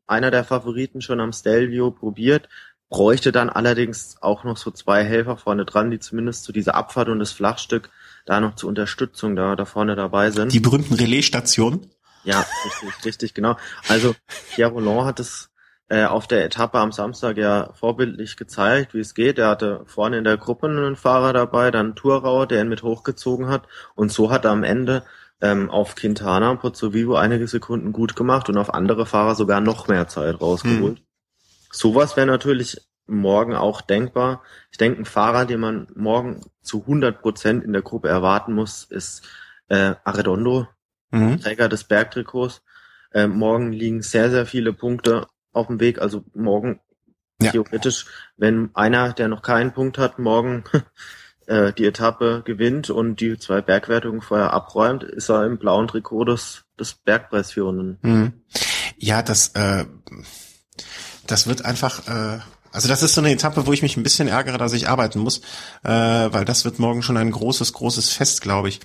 einer der Favoriten schon am Stelvio probiert. Bräuchte dann allerdings auch noch so zwei Helfer vorne dran, die zumindest zu dieser Abfahrt und das Flachstück da noch zur Unterstützung da, da vorne dabei sind. Die berühmten Relaisstationen? Ja, richtig, [laughs] richtig, genau. Also Pierre Roland hat es äh, auf der Etappe am Samstag ja vorbildlich gezeigt, wie es geht. Er hatte vorne in der Gruppe einen Fahrer dabei, dann Tourauer, der ihn mit hochgezogen hat. Und so hat er am Ende ähm, auf Quintana und Pozzovivo einige Sekunden gut gemacht und auf andere Fahrer sogar noch mehr Zeit rausgeholt. Hm. Sowas wäre natürlich morgen auch denkbar. Ich denke, ein Fahrer, den man morgen zu 100 Prozent in der Gruppe erwarten muss, ist äh, Arredondo, mhm. Träger des Bergtrikots. Äh, morgen liegen sehr, sehr viele Punkte auf dem Weg. Also morgen ja. theoretisch, wenn einer, der noch keinen Punkt hat, morgen [laughs] äh, die Etappe gewinnt und die zwei Bergwertungen vorher abräumt, ist er im blauen Trikot des, des Bergpreisführenden. Mhm. Ja, das, äh, das wird einfach äh, also das ist so eine Etappe, wo ich mich ein bisschen ärgere, dass ich arbeiten muss, äh, weil das wird morgen schon ein großes, großes Fest, glaube ich.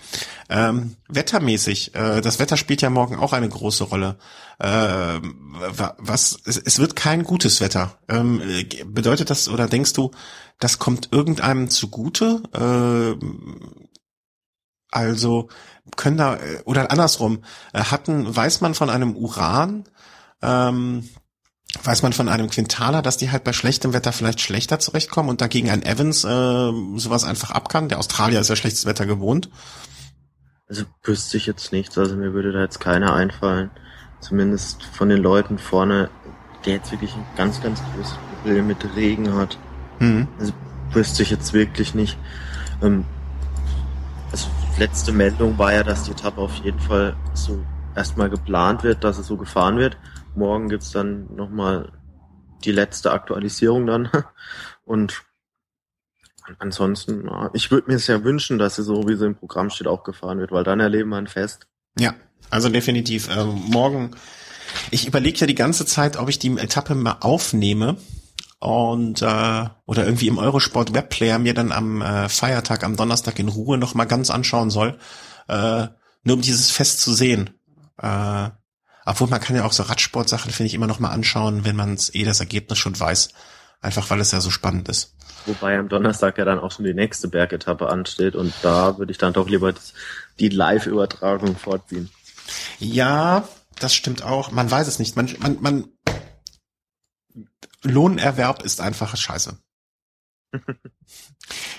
Ähm, wettermäßig, äh, das Wetter spielt ja morgen auch eine große Rolle. Äh, was, es, es, wird kein gutes Wetter. Ähm, bedeutet das oder denkst du, das kommt irgendeinem zugute? Äh, also können da oder andersrum äh, hatten weiß man von einem Uran ähm, weiß man von einem Quintana, dass die halt bei schlechtem Wetter vielleicht schlechter zurechtkommen und dagegen ein Evans äh, sowas einfach ab kann? Der Australier ist ja schlechtes Wetter gewohnt. Also wüsste ich jetzt nichts, also mir würde da jetzt keiner einfallen. Zumindest von den Leuten vorne, der jetzt wirklich ein ganz, ganz großes Problem mit Regen hat. Mhm. Also wüsste ich jetzt wirklich nicht. Ähm, also letzte Meldung war ja, dass die Etappe auf jeden Fall so erstmal geplant wird, dass es so gefahren wird. Morgen gibt's dann nochmal die letzte Aktualisierung dann. [laughs] Und ansonsten, ich würde mir sehr wünschen, dass sie so, wie sie im Programm steht, auch gefahren wird, weil dann erleben wir ein Fest. Ja, also definitiv. Ähm, morgen, ich überlege ja die ganze Zeit, ob ich die Etappe mal aufnehme und äh, oder irgendwie im Eurosport Webplayer mir dann am äh, Feiertag, am Donnerstag in Ruhe noch mal ganz anschauen soll, äh, nur um dieses Fest zu sehen. Äh, obwohl man kann ja auch so Radsportsachen, finde ich, immer noch mal anschauen, wenn man eh das Ergebnis schon weiß. Einfach weil es ja so spannend ist. Wobei am Donnerstag ja dann auch schon die nächste Bergetappe ansteht und da würde ich dann doch lieber die Live-Übertragung vorziehen. Ja, das stimmt auch. Man weiß es nicht. Man, man, man Lohnerwerb ist einfach scheiße. [laughs]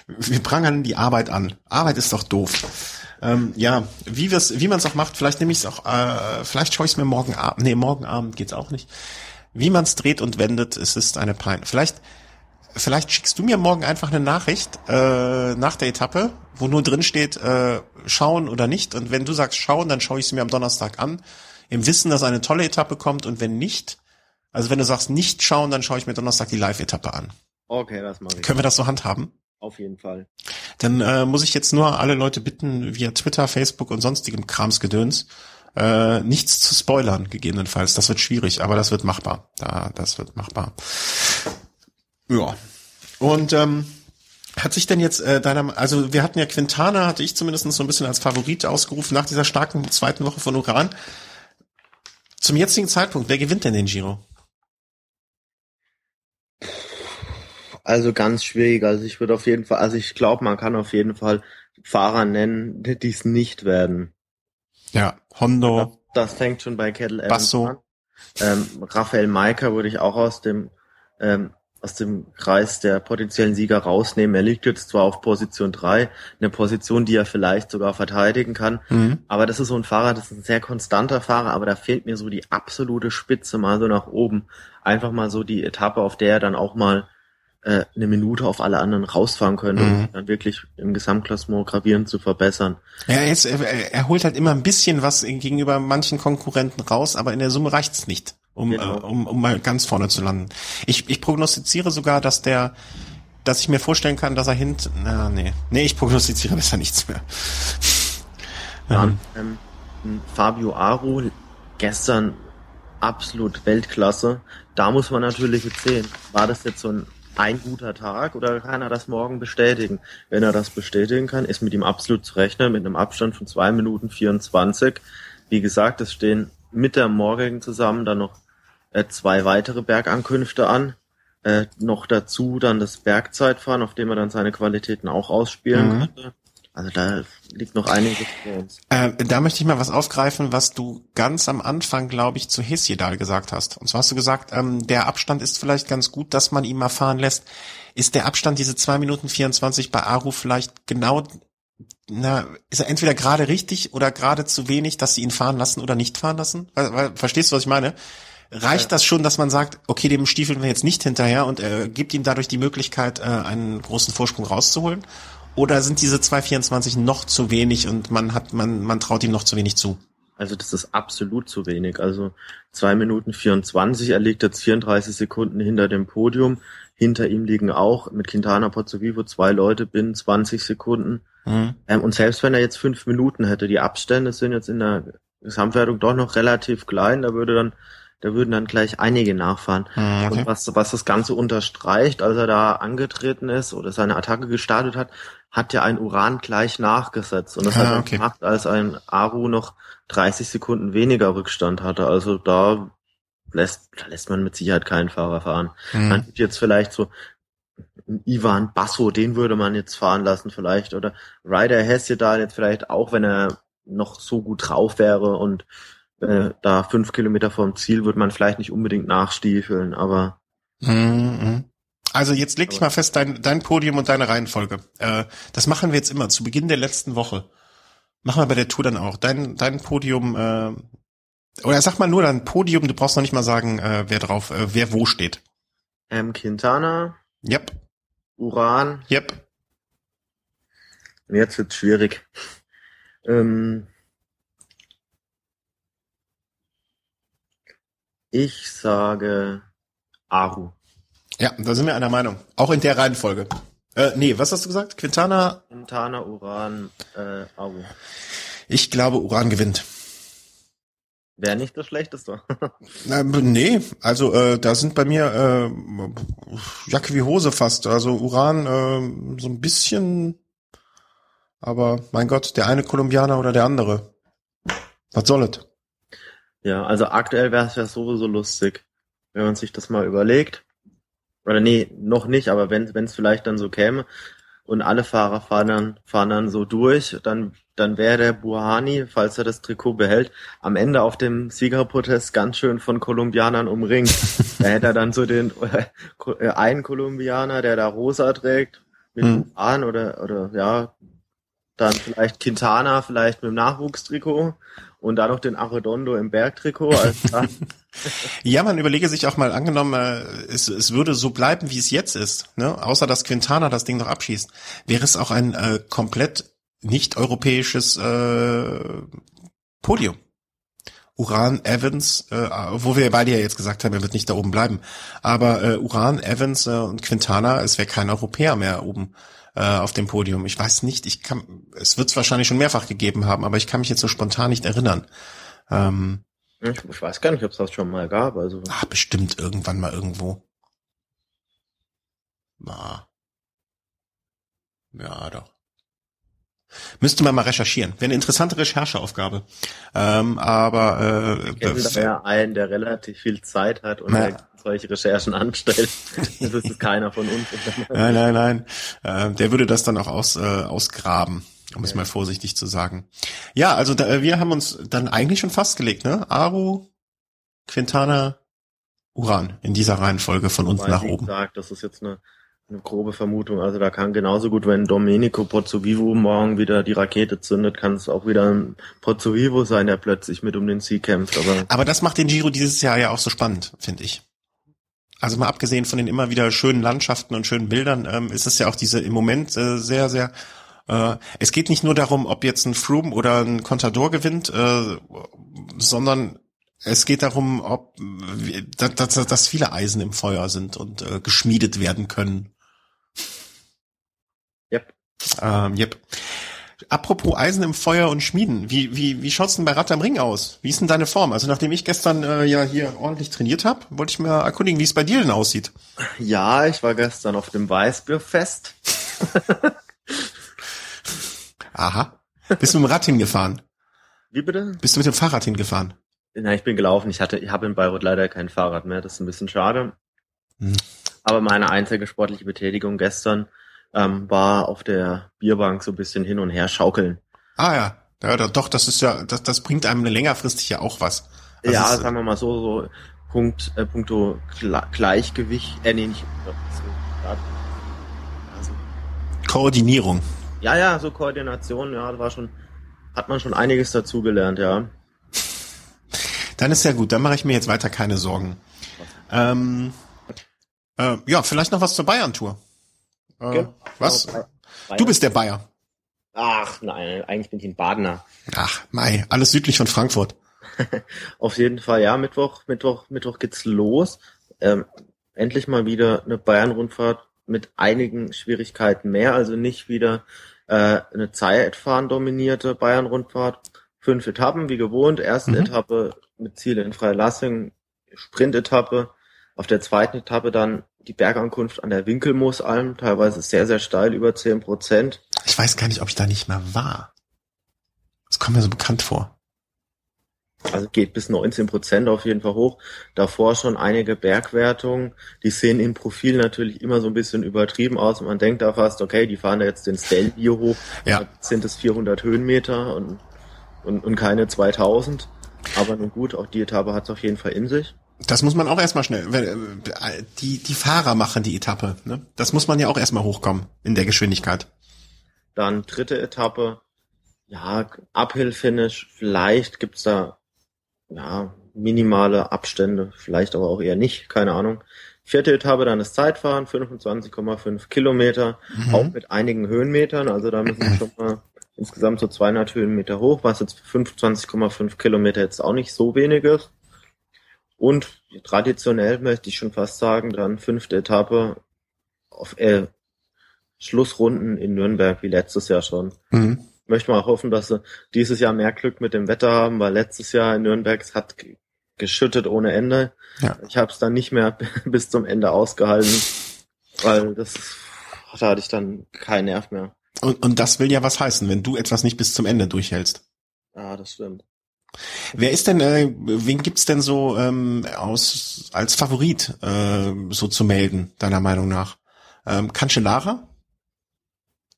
Wir prangern die Arbeit an. Arbeit ist doch doof. Ähm, ja, wie wir's, wie man es auch macht, vielleicht nehme ich es auch, äh, vielleicht schaue ich es mir morgen Abend, nee, morgen Abend geht's auch nicht. Wie man es dreht und wendet, es ist eine Pein. Vielleicht, vielleicht schickst du mir morgen einfach eine Nachricht äh, nach der Etappe, wo nur drin steht, äh, schauen oder nicht. Und wenn du sagst schauen, dann schaue ich es mir am Donnerstag an, im Wissen, dass eine tolle Etappe kommt. Und wenn nicht, also wenn du sagst nicht schauen, dann schaue ich mir Donnerstag die Live-Etappe an. Okay, das mache ich. Können wir das so handhaben? Auf jeden Fall. Dann äh, muss ich jetzt nur alle Leute bitten, via Twitter, Facebook und sonstigem Kramsgedöns, äh, nichts zu spoilern, gegebenenfalls. Das wird schwierig, aber das wird machbar. Da, das wird machbar. Ja. Und ähm, hat sich denn jetzt äh, deiner, also wir hatten ja Quintana, hatte ich zumindest so ein bisschen als Favorit ausgerufen nach dieser starken zweiten Woche von Uran. Zum jetzigen Zeitpunkt, wer gewinnt denn den Giro? Also ganz schwierig. Also ich würde auf jeden Fall, also ich glaube, man kann auf jeden Fall Fahrer nennen, die es nicht werden. Ja, Hondo. Das, das fängt schon bei Kettle Evans Basso. an. Ähm, Raphael Maika würde ich auch aus dem ähm, aus dem Kreis der potenziellen Sieger rausnehmen. Er liegt jetzt zwar auf Position drei, eine Position, die er vielleicht sogar verteidigen kann, Mhm. aber das ist so ein Fahrer, das ist ein sehr konstanter Fahrer, aber da fehlt mir so die absolute Spitze mal so nach oben. Einfach mal so die Etappe, auf der er dann auch mal äh, eine Minute auf alle anderen rausfahren könnte, Mhm. um dann wirklich im Gesamtklassement gravierend zu verbessern. Ja, er, ist, er, er holt halt immer ein bisschen was gegenüber manchen Konkurrenten raus, aber in der Summe reicht's nicht, um, Genau. äh, um, um mal ganz vorne zu landen. Ich, ich prognostiziere sogar, dass der, dass ich mir vorstellen kann, dass er hinten, na, nee, nee, ich prognostiziere besser nichts mehr. Dann ähm, ein Fabio Aru gestern absolut Weltklasse. Da muss man natürlich jetzt sehen, war das jetzt so ein ein guter Tag oder kann er das morgen bestätigen? Wenn er das bestätigen kann, ist mit ihm absolut zu rechnen, mit einem Abstand von zwei Minuten 24. Wie gesagt, es stehen mit der morgigen zusammen dann noch äh, zwei weitere Bergankünfte an. Äh, noch dazu dann das Bergzeitfahren, auf dem er dann seine Qualitäten auch ausspielen Mhm. könnte. Also da liegt noch einiges vor uns. Äh, da möchte ich mal was aufgreifen, was du ganz am Anfang, glaube ich, zu Hesjedal gesagt hast. Und zwar hast du gesagt, ähm, der Abstand ist vielleicht ganz gut, dass man ihn mal fahren lässt. Ist der Abstand, diese zwei Minuten 24 bei Aru vielleicht genau, na, ist er entweder gerade richtig oder gerade zu wenig, dass sie ihn fahren lassen oder nicht fahren lassen? Weil, weil, verstehst du, was ich meine? Reicht das schon, dass man sagt, okay, dem stiefeln wir jetzt nicht hinterher und äh, gibt ihm dadurch die Möglichkeit, äh, einen großen Vorsprung rauszuholen? Oder sind diese 2,24 noch zu wenig und man hat, man, man traut ihm noch zu wenig zu? Also das ist absolut zu wenig. Also zwei Minuten 24, er liegt jetzt 34 Sekunden hinter dem Podium. Hinter ihm liegen auch mit Quintana Pozzovivo zwei Leute binnen 20 Sekunden. Mhm. Ähm, und selbst wenn er jetzt fünf Minuten hätte, die Abstände sind jetzt in der Gesamtwertung doch noch relativ klein, da würde dann, da würden dann gleich einige nachfahren. Mhm, okay. Und was, was das Ganze unterstreicht, als er da angetreten ist oder seine Attacke gestartet hat, hat ja ein Uran gleich nachgesetzt. Und das Ah, hat er okay. gemacht, als ein Aru noch 30 Sekunden weniger Rückstand hatte. Also da lässt, da lässt man mit Sicherheit keinen Fahrer fahren. Man Mhm. gibt jetzt vielleicht so einen Ivan Basso, den würde man jetzt fahren lassen vielleicht. Oder Ryder Hesjedal jetzt vielleicht auch, wenn er noch so gut drauf wäre und äh, da fünf Kilometer vom Ziel würde man vielleicht nicht unbedingt nachstiefeln, aber Mhm. Also jetzt leg dich mal fest, dein, dein Podium und deine Reihenfolge. Äh, das machen wir jetzt immer zu Beginn der letzten Woche. Machen wir bei der Tour dann auch. Dein, dein Podium, äh, oder sag mal nur dein Podium, du brauchst noch nicht mal sagen, äh, wer drauf, äh, wer wo steht. ähm, Quintana, Yep, Uran, yep. und jetzt wird's schwierig. Ähm, ich sage Aru. Ja, da sind wir einer Meinung. Auch in der Reihenfolge. Äh, nee, was hast du gesagt? Quintana? Quintana, Uran, äh, Aru. Ich glaube, Uran gewinnt. Wäre nicht das Schlechteste. [laughs] Na, nee, also äh, da sind bei mir äh, Jacke wie Hose fast. Also Uran äh, so ein bisschen, aber mein Gott, der eine Kolumbianer oder der andere. Was soll es? Ja, also aktuell wäre es ja sowieso lustig, wenn man sich das mal überlegt. Oder nee, noch nicht, aber wenn es vielleicht dann so käme und alle Fahrer fahren dann, fahren dann so durch, dann dann wäre der Buhani, falls er das Trikot behält, am Ende auf dem Siegerprotest ganz schön von Kolumbianern umringt. da hätte er dann so den äh, [laughs] einen Kolumbianer, der da rosa trägt, mit mhm. Buhan oder oder ja, dann vielleicht Quintana, vielleicht mit dem Nachwuchstrikot und dann noch den Arredondo im Bergtrikot. Also [laughs] ja, man überlege sich auch mal angenommen, äh, es, es würde so bleiben, wie es jetzt ist, ne? außer dass Quintana das Ding noch abschießt, wäre es auch ein äh, komplett nicht europäisches äh, Podium. Uran Evans, äh, wo wir beide ja jetzt gesagt haben, er wird nicht da oben bleiben. Aber äh, Uran, Evans äh, und Quintana, es wäre kein Europäer mehr oben äh, auf dem Podium. Ich weiß nicht, ich kann, es wird es wahrscheinlich schon mehrfach gegeben haben, aber ich kann mich jetzt so spontan nicht erinnern. Ähm, ich, ich weiß gar nicht, ob es das schon mal gab. Also. Ah, bestimmt irgendwann mal irgendwo. Na. Ja, doch. Müsste man mal recherchieren. Wäre eine interessante Rechercheaufgabe. Ähm, aber äh, ich kenne da ja einen, der relativ viel Zeit hat und na, solche Recherchen anstellt. das ist keiner von uns. [laughs] nein, nein, nein. Äh, der würde das dann auch aus, äh, ausgraben, um ja. es mal vorsichtig zu sagen. Ja, also da, wir haben uns dann eigentlich schon festgelegt, ne? Aru, Quintana, Uran in dieser Reihenfolge von unten nach oben. Gesagt, das ist jetzt eine eine grobe Vermutung. Also da kann genauso gut, wenn Domenico Pozzovivo morgen wieder die Rakete zündet, kann es auch wieder ein Pozzovivo sein, der plötzlich mit um den Sieg kämpft. Aber, Aber das macht den Giro dieses Jahr ja auch so spannend, finde ich. Also mal abgesehen von den immer wieder schönen Landschaften und schönen Bildern, ähm, ist es ja auch diese im Moment äh, sehr, sehr äh, es geht nicht nur darum, ob jetzt ein Froome oder ein Contador gewinnt, äh, sondern es geht darum, ob dass, dass, dass viele Eisen im Feuer sind und äh, geschmiedet werden können. Ähm, yep. Apropos Eisen im Feuer und Schmieden, wie, wie, wie schaut's denn bei Rad am Ring aus? Wie ist denn deine Form? Also nachdem ich gestern äh, ja hier ordentlich trainiert habe, wollte ich mir erkundigen, wie es bei dir denn aussieht. Ja, ich war gestern auf dem Weißbierfest. [laughs] Aha. Bist du mit dem Rad hingefahren? Wie bitte? Bist du mit dem Fahrrad hingefahren? Na, ich bin gelaufen. Ich hatte, ich habe in Bayreuth leider kein Fahrrad mehr. Das ist ein bisschen schade. Hm. Aber meine einzige sportliche Betätigung gestern ähm, war auf der Bierbank so ein bisschen hin und her schaukeln. Ah ja, ja doch, das ist ja, das, das bringt einem längerfristig ja auch was. Also ja, sagen wir mal so, so Punkt, äh, punkto Gleichgewicht, äh, nee, nicht, also, Koordinierung. Ja, ja, so Koordination, ja, war schon, hat man schon einiges dazugelernt, ja. [laughs] Dann ist ja gut, dann mache ich mir jetzt weiter keine Sorgen. Ähm, äh, ja, vielleicht noch was zur Bayern-Tour. Äh. Was? Du bist der Bayer. Ach, nein, eigentlich bin ich ein Badener. Ach, Mai, alles südlich von Frankfurt. [laughs] Auf jeden Fall, ja, Mittwoch, Mittwoch, Mittwoch geht's los. Ähm, endlich mal wieder eine Bayern-Rundfahrt mit einigen Schwierigkeiten mehr, also nicht wieder äh, eine Zeitfahren dominierte Bayern-Rundfahrt. Fünf Etappen, wie gewohnt. Erste mhm. Etappe mit Ziel in Freilassing, Sprint-Etappe. Auf der zweiten Etappe dann die Bergankunft an der Winkelmoosalm, teilweise sehr, sehr steil, über zehn Prozent. Ich weiß gar nicht, ob ich da nicht mal war. Das kommt mir so bekannt vor. Also geht bis 19 Prozent auf jeden Fall hoch. Davor schon einige Bergwertungen. Die sehen im Profil natürlich immer so ein bisschen übertrieben aus und man denkt da fast, okay, die fahren da jetzt den Stelvio hoch. Ja. sind es 400 Höhenmeter und, und, und keine 2000. Aber nun gut, auch die Etappe hat es auf jeden Fall in sich. Das muss man auch erstmal schnell. Äh, die, die Fahrer machen die Etappe. Ne? Das muss man ja auch erstmal hochkommen in der Geschwindigkeit. Dann dritte Etappe. Ja, Uphill-Finish. Vielleicht gibt's da ja, minimale Abstände. Vielleicht aber auch eher nicht. Keine Ahnung. Vierte Etappe dann das Zeitfahren. 25,5 Kilometer. Mhm. Auch mit einigen Höhenmetern. Also da müssen wir [laughs] schon mal insgesamt so 200 Höhenmeter hoch, was jetzt für 25,5 Kilometer jetzt auch nicht so wenig ist. Und traditionell möchte ich schon fast sagen, dann fünfte Etappe auf äh, Schlussrunden in Nürnberg wie letztes Jahr schon. Mhm. Möchte mal hoffen, dass sie dieses Jahr mehr Glück mit dem Wetter haben, weil letztes Jahr in Nürnberg es hat geschüttet ohne Ende. Ja. Ich habe es dann nicht mehr [laughs] bis zum Ende ausgehalten, weil das da hatte ich dann keinen Nerv mehr. Und, und das will ja was heißen, wenn du etwas nicht bis zum Ende durchhältst. Ja, das stimmt. Wer ist denn, äh, wen gibt's denn so ähm, aus als Favorit äh, so zu melden, deiner Meinung nach? Ähm, Cancellara?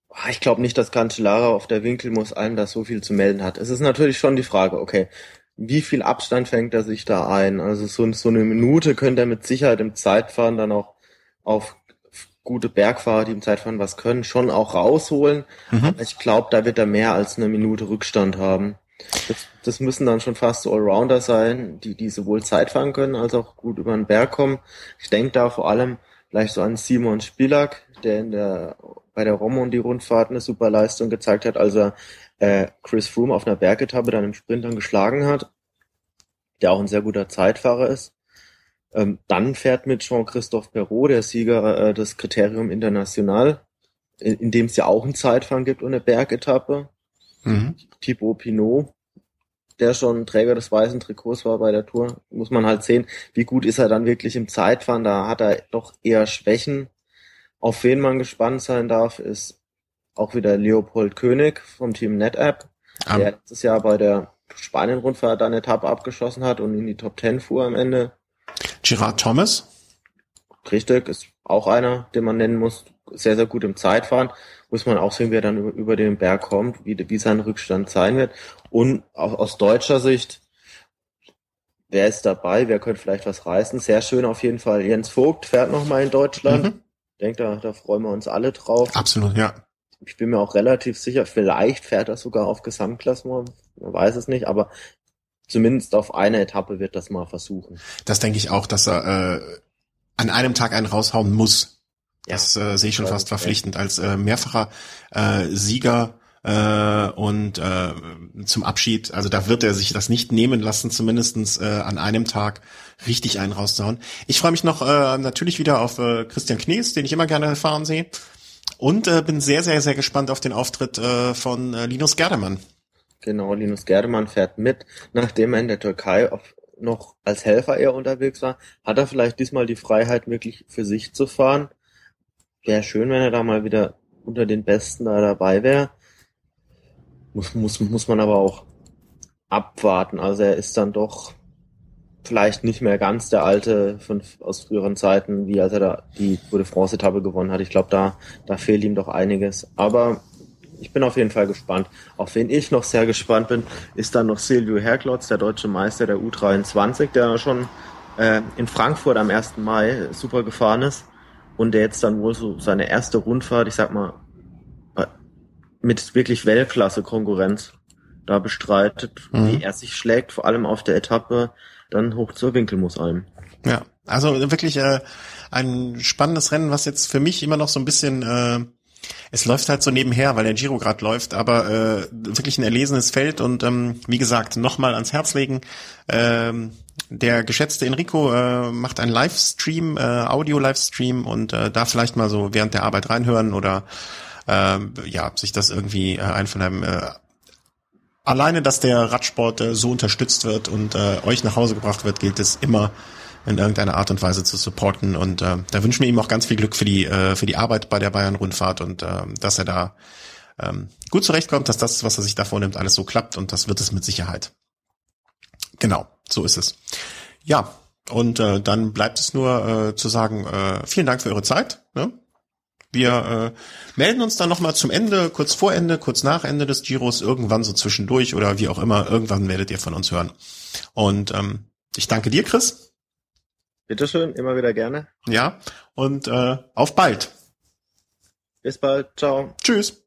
Ah, ich glaube nicht, dass Cancellara auf der Winkel muss allen das so viel zu melden hat. Es ist natürlich schon die Frage, okay, wie viel Abstand fängt er sich da ein? Also so, so eine Minute könnte er mit Sicherheit im Zeitfahren dann auch auf gute Bergfahrer, die im Zeitfahren was können, schon auch rausholen. Mhm. Aber ich glaube, da wird er mehr als eine Minute Rückstand haben. Das, das müssen dann schon fast so Allrounder sein, die, die sowohl Zeitfahren können als auch gut über den Berg kommen. Ich denke da vor allem vielleicht so an Simon Spilak, der in der bei der Romo und die Rundfahrt eine super Leistung gezeigt hat, als er äh, Chris Froome auf einer Bergetappe dann im Sprint dann geschlagen hat, der auch ein sehr guter Zeitfahrer ist. Ähm, dann fährt mit Jean-Christophe Perrault, der Sieger äh, des Kriterium International, in, in dem es ja auch ein Zeitfahren gibt und eine Bergetappe. Mhm. Thibaut Pinot, der schon Träger des weißen Trikots war bei der Tour, muss man halt sehen, wie gut ist er dann wirklich im Zeitfahren. Da hat er doch eher Schwächen. Auf wen man gespannt sein darf, ist auch wieder Leopold König vom Team NetApp, um. der letztes Jahr bei der Spanien-Rundfahrt eine Etappe abgeschossen hat und in die Top Ten fuhr am Ende. Gerard Thomas? Richtig, ist auch einer, den man nennen muss. Sehr, sehr gut im Zeitfahren. Muss man auch sehen, wie er dann über, über den Berg kommt, wie, wie sein Rückstand sein wird. Und auch aus deutscher Sicht, wer ist dabei? Wer könnte vielleicht was reißen? Sehr schön auf jeden Fall. Jens Vogt fährt nochmal in Deutschland. Mhm. Ich denke, da, da freuen wir uns alle drauf. Absolut, ja. Ich bin mir auch relativ sicher, vielleicht fährt er sogar auf Gesamtklassement, man weiß es nicht, aber zumindest auf eine Etappe wird das mal versuchen. Das denke ich auch, dass er äh, an einem Tag einen raushauen muss. Das äh, sehe ich schon fast verpflichtend als äh, mehrfacher äh, Sieger äh, und äh, zum Abschied, also da wird er sich das nicht nehmen lassen, zumindestens äh, an einem Tag richtig einen rauszuhauen. Ich freue mich noch äh, natürlich wieder auf äh, Christian Knies, den ich immer gerne fahren sehe. Und äh, bin sehr, sehr, sehr gespannt auf den Auftritt äh, von äh, Linus Gerdemann. Genau, Linus Gerdemann fährt mit, nachdem er in der Türkei auf, noch als Helfer eher unterwegs war, hat er vielleicht diesmal die Freiheit, wirklich für sich zu fahren. Wäre schön, wenn er da mal wieder unter den Besten da dabei wäre. Muss, muss, muss man aber auch abwarten. Also er ist dann doch vielleicht nicht mehr ganz der alte von, aus früheren Zeiten, wie als er da die Tour de France Etappe gewonnen hat. Ich glaube, da, da fehlt ihm doch einiges. Aber ich bin auf jeden Fall gespannt. Auf wen ich noch sehr gespannt bin, ist dann noch Silvio Herklotz, der deutsche Meister der U23, der schon äh, in Frankfurt am 1. Mai super gefahren ist und der jetzt dann wohl so seine erste Rundfahrt, ich sag mal, mit wirklich Weltklasse-Konkurrenz da bestreitet, mhm. wie er sich schlägt, vor allem auf der Etappe dann hoch zur Winkelmusalm. Ja, also wirklich äh, ein spannendes Rennen, was jetzt für mich immer noch so ein bisschen äh, es läuft halt so nebenher, weil der Giro gerade läuft, aber äh, wirklich ein erlesenes Feld und ähm, wie gesagt, nochmal ans Herz legen. Ähm, der geschätzte Enrico äh, macht einen Livestream, äh, Audio-Livestream und äh, da vielleicht mal so während der Arbeit reinhören oder äh, ja, sich das irgendwie äh, ein von einem äh, alleine, dass der Radsport äh, so unterstützt wird und äh, euch nach Hause gebracht wird, gilt es immer in irgendeiner Art und Weise zu supporten. Und äh, da wünschen wir ihm auch ganz viel Glück für die, äh, für die Arbeit bei der Bayern-Rundfahrt und äh, dass er da ähm, gut zurechtkommt, dass das, was er sich da vornimmt, alles so klappt und das wird es mit Sicherheit. Genau, so ist es. Ja, und äh, dann bleibt es nur äh, zu sagen, äh, vielen Dank für eure Zeit. Ne? Wir äh, melden uns dann nochmal zum Ende, kurz vor Ende, kurz nach Ende des Giros, irgendwann so zwischendurch oder wie auch immer, irgendwann werdet ihr von uns hören. Und ähm, ich danke dir, Chris. Bitteschön, immer wieder gerne. Ja, und äh, auf bald. Bis bald, ciao. Tschüss.